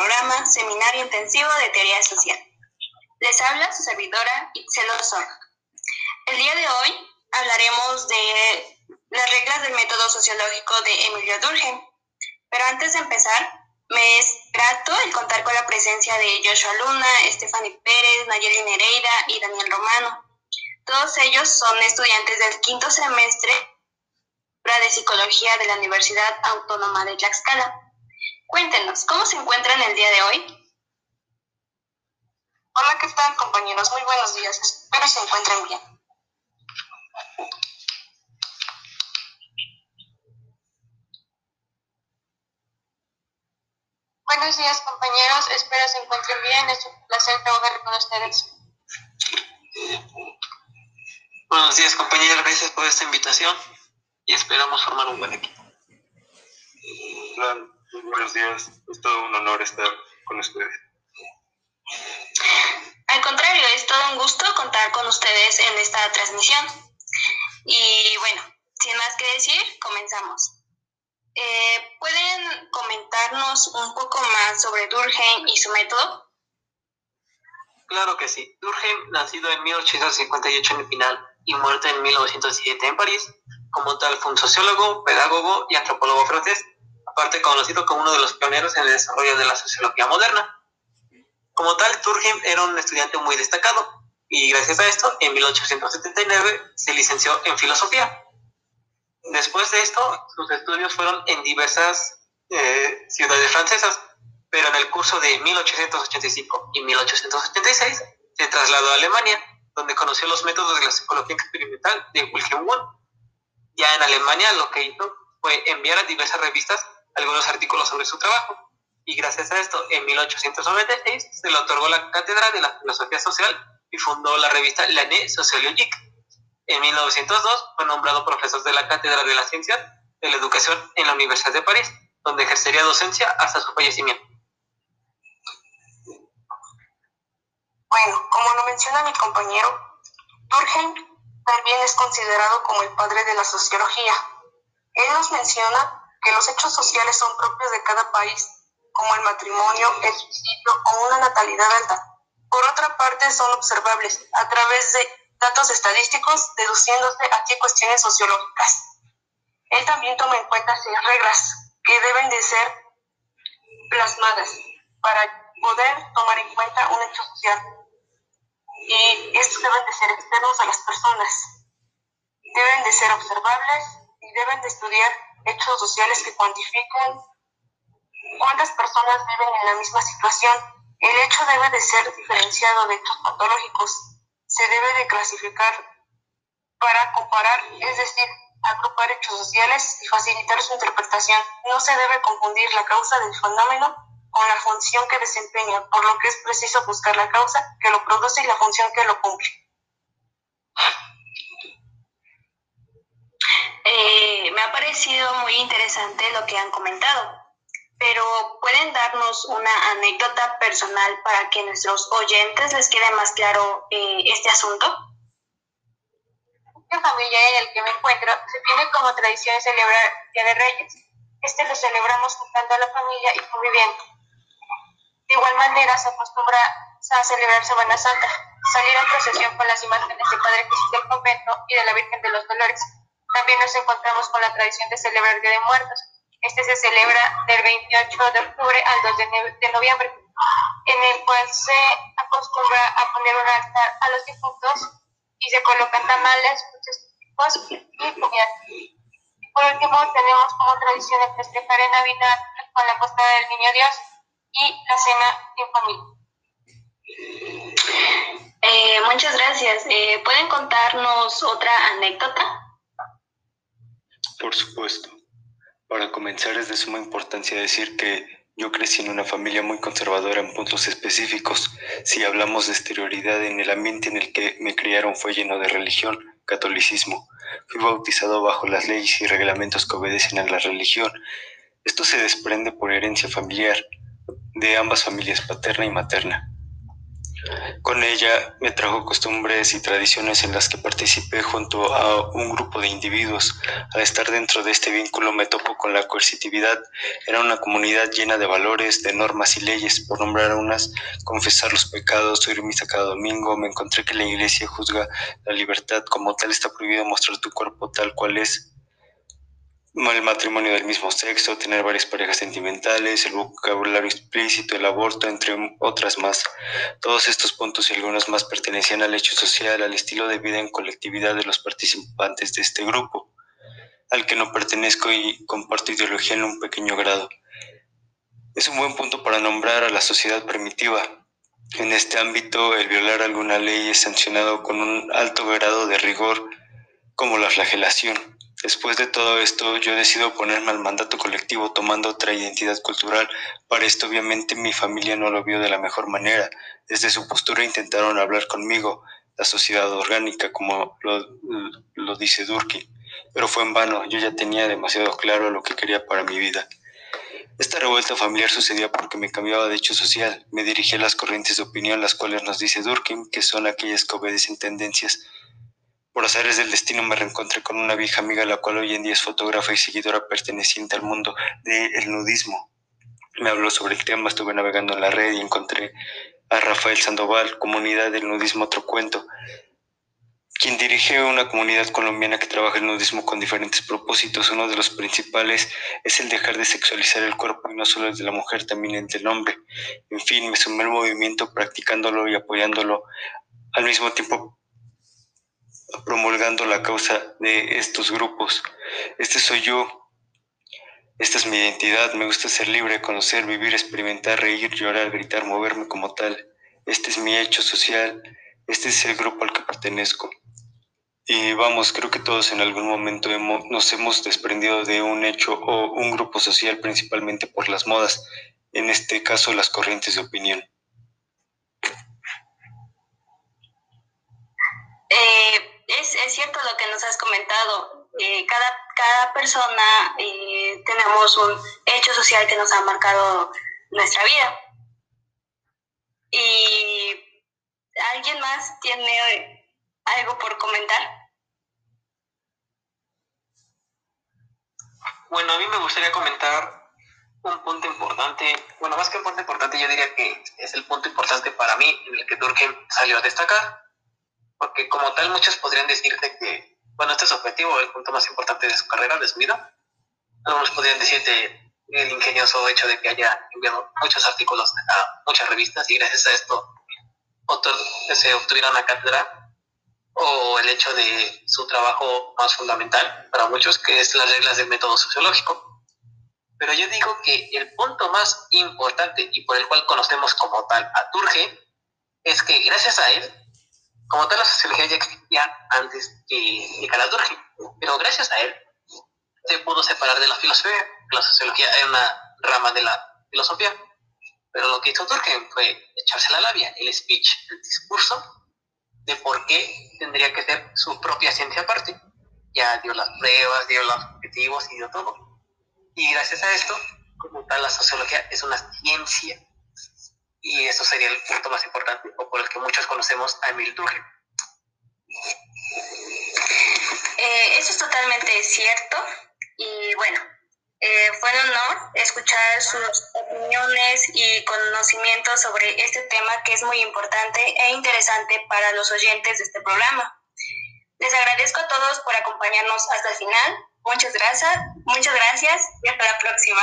programa, Seminario Intensivo de Teoría Social. Les habla su servidora Ixelo Zorro. El día de hoy hablaremos de las reglas del método sociológico de Emilio Durkheim. Pero antes de empezar, me es grato el contar con la presencia de Joshua Luna, Stephanie Pérez, Nayeli Nereida y Daniel Romano. Todos ellos son estudiantes del quinto semestre de Psicología de la Universidad Autónoma de Tlaxcala. Cuéntenos, ¿cómo se encuentran el día de hoy? Hola, ¿qué tal compañeros? Muy buenos días. Espero se encuentren bien. Buenos días compañeros, espero se encuentren bien. Es un placer trabajar con ustedes. Buenos días compañeros, gracias por esta invitación y esperamos formar un buen equipo. Buenos días, es todo un honor estar con ustedes. Al contrario, es todo un gusto contar con ustedes en esta transmisión. Y bueno, sin más que decir, comenzamos. Eh, ¿Pueden comentarnos un poco más sobre Durkheim y su método? Claro que sí. Durkheim, nacido en 1858 en Epinal y muerto en 1907 en París, como tal, fue un sociólogo, pedagogo y antropólogo francés, aparte conocido como uno de los pioneros en el desarrollo de la sociología moderna. Como tal, Durkheim era un estudiante muy destacado y gracias a esto, en 1879 se licenció en filosofía. Después de esto, sus estudios fueron en diversas eh, ciudades francesas, pero en el curso de 1885 y 1886 se trasladó a Alemania, donde conoció los métodos de la psicología experimental de Wilhelm Wundt ya en Alemania lo que hizo fue enviar a diversas revistas algunos artículos sobre su trabajo. Y gracias a esto, en 1896 se le otorgó la cátedra de la filosofía social y fundó la revista L'Année Sociologique. En 1902 fue nombrado profesor de la cátedra de la ciencia de la educación en la Universidad de París, donde ejercería docencia hasta su fallecimiento. Bueno, como lo menciona mi compañero, Durkheim también es considerado como el padre de la sociología. Él nos menciona que los hechos sociales son propios de cada país, como el matrimonio, el suicidio o una natalidad alta. Por otra parte, son observables a través de datos estadísticos, deduciéndose a qué cuestiones sociológicas. Él también toma en cuenta seis reglas que deben de ser plasmadas para poder tomar en cuenta un hecho social y estos deben de ser externos a las personas. Deben de ser observables y deben de estudiar hechos sociales que cuantifiquen cuántas personas viven en la misma situación. El hecho debe de ser diferenciado de hechos patológicos. Se debe de clasificar para comparar, es decir, agrupar hechos sociales y facilitar su interpretación. No se debe confundir la causa del fenómeno con la función que desempeña, por lo que es preciso buscar la causa que lo produce y la función que lo cumple. Eh, me ha parecido muy interesante lo que han comentado, pero ¿pueden darnos una anécdota personal para que nuestros oyentes les quede más claro eh, este asunto? En familia en el que me encuentro se tiene como tradición celebrar Día de Reyes. Este lo celebramos juntando a la familia y conviviendo. De igual manera se acostumbra a celebrar Semana Santa, salir a procesión con las imágenes de Padre Jesús del convento y de la Virgen de los Dolores. También nos encontramos con la tradición de celebrar Día de Muertos. Este se celebra del 28 de octubre al 2 de, noviembre, en el cual se acostumbra a poner un altar a los difuntos y se colocan tamales, muchos y comida. por último, tenemos como tradición el festejar en Navidad con la costa del Niño Dios y la cena en familia. Eh, muchas gracias. Eh, ¿Pueden contarnos otra anécdota? Por supuesto. Para comenzar es de suma importancia decir que yo crecí en una familia muy conservadora en puntos específicos. Si hablamos de exterioridad en el ambiente en el que me criaron fue lleno de religión, catolicismo. Fui bautizado bajo las leyes y reglamentos que obedecen a la religión. Esto se desprende por herencia familiar de ambas familias, paterna y materna. Con ella me trajo costumbres y tradiciones en las que participé junto a un grupo de individuos. Al estar dentro de este vínculo me topo con la coercitividad. Era una comunidad llena de valores, de normas y leyes. Por nombrar unas, confesar los pecados, oír misa cada domingo. Me encontré que la iglesia juzga la libertad como tal. Está prohibido mostrar tu cuerpo tal cual es el matrimonio del mismo sexo, tener varias parejas sentimentales, el vocabulario explícito, el aborto, entre otras más. Todos estos puntos y algunos más pertenecían al hecho social, al estilo de vida en colectividad de los participantes de este grupo, al que no pertenezco y comparto ideología en un pequeño grado. Es un buen punto para nombrar a la sociedad primitiva. En este ámbito, el violar alguna ley es sancionado con un alto grado de rigor, como la flagelación Después de todo esto, yo decido ponerme al mandato colectivo tomando otra identidad cultural. Para esto, obviamente, mi familia no lo vio de la mejor manera. Desde su postura intentaron hablar conmigo, la sociedad orgánica, como lo, lo dice Durkheim. Pero fue en vano, yo ya tenía demasiado claro lo que quería para mi vida. Esta revuelta familiar sucedía porque me cambiaba de hecho social. Me dirigí a las corrientes de opinión, las cuales nos dice Durkheim, que son aquellas que obedecen tendencias por azares del destino me reencontré con una vieja amiga, la cual hoy en día es fotógrafa y seguidora perteneciente al mundo del nudismo. Me habló sobre el tema, estuve navegando en la red y encontré a Rafael Sandoval, Comunidad del Nudismo Otro Cuento, quien dirige una comunidad colombiana que trabaja el nudismo con diferentes propósitos. Uno de los principales es el dejar de sexualizar el cuerpo y no solo el de la mujer, también el del hombre. En fin, me sumé al movimiento practicándolo y apoyándolo al mismo tiempo promulgando la causa de estos grupos. Este soy yo, esta es mi identidad, me gusta ser libre, conocer, vivir, experimentar, reír, llorar, gritar, moverme como tal. Este es mi hecho social, este es el grupo al que pertenezco. Y vamos, creo que todos en algún momento nos hemos desprendido de un hecho o un grupo social principalmente por las modas, en este caso las corrientes de opinión. Eh, es, es cierto lo que nos has comentado. Cada, cada persona eh, tenemos un hecho social que nos ha marcado nuestra vida. ¿Y alguien más tiene algo por comentar? Bueno, a mí me gustaría comentar un punto importante, bueno, más que un punto importante, yo diría que es el punto importante para mí en el que Durkheim salió a destacar porque como tal muchos podrían decirte que, bueno, este es su objetivo, el punto más importante de su carrera, de su vida. Algunos podrían decirte el ingenioso hecho de que haya enviado muchos artículos a muchas revistas y gracias a esto se obtuviera una cátedra, o el hecho de su trabajo más fundamental para muchos, que es las reglas del método sociológico. Pero yo digo que el punto más importante y por el cual conocemos como tal a Turge es que gracias a él como tal, la sociología ya existía antes que, que la pero gracias a él se pudo separar de la filosofía. La sociología era una rama de la filosofía, pero lo que hizo Durkheim fue echarse la labia, el speech, el discurso de por qué tendría que ser su propia ciencia aparte. Ya dio las pruebas, dio los objetivos y dio todo. Y gracias a esto, como tal, la sociología es una ciencia y eso sería el punto más importante, o por el que muchos conocemos a Emil Durkheim. Eh, eso es totalmente cierto y bueno, eh, fue un honor escuchar sus opiniones y conocimientos sobre este tema que es muy importante e interesante para los oyentes de este programa. Les agradezco a todos por acompañarnos hasta el final. Muchas gracias, muchas gracias y hasta la próxima.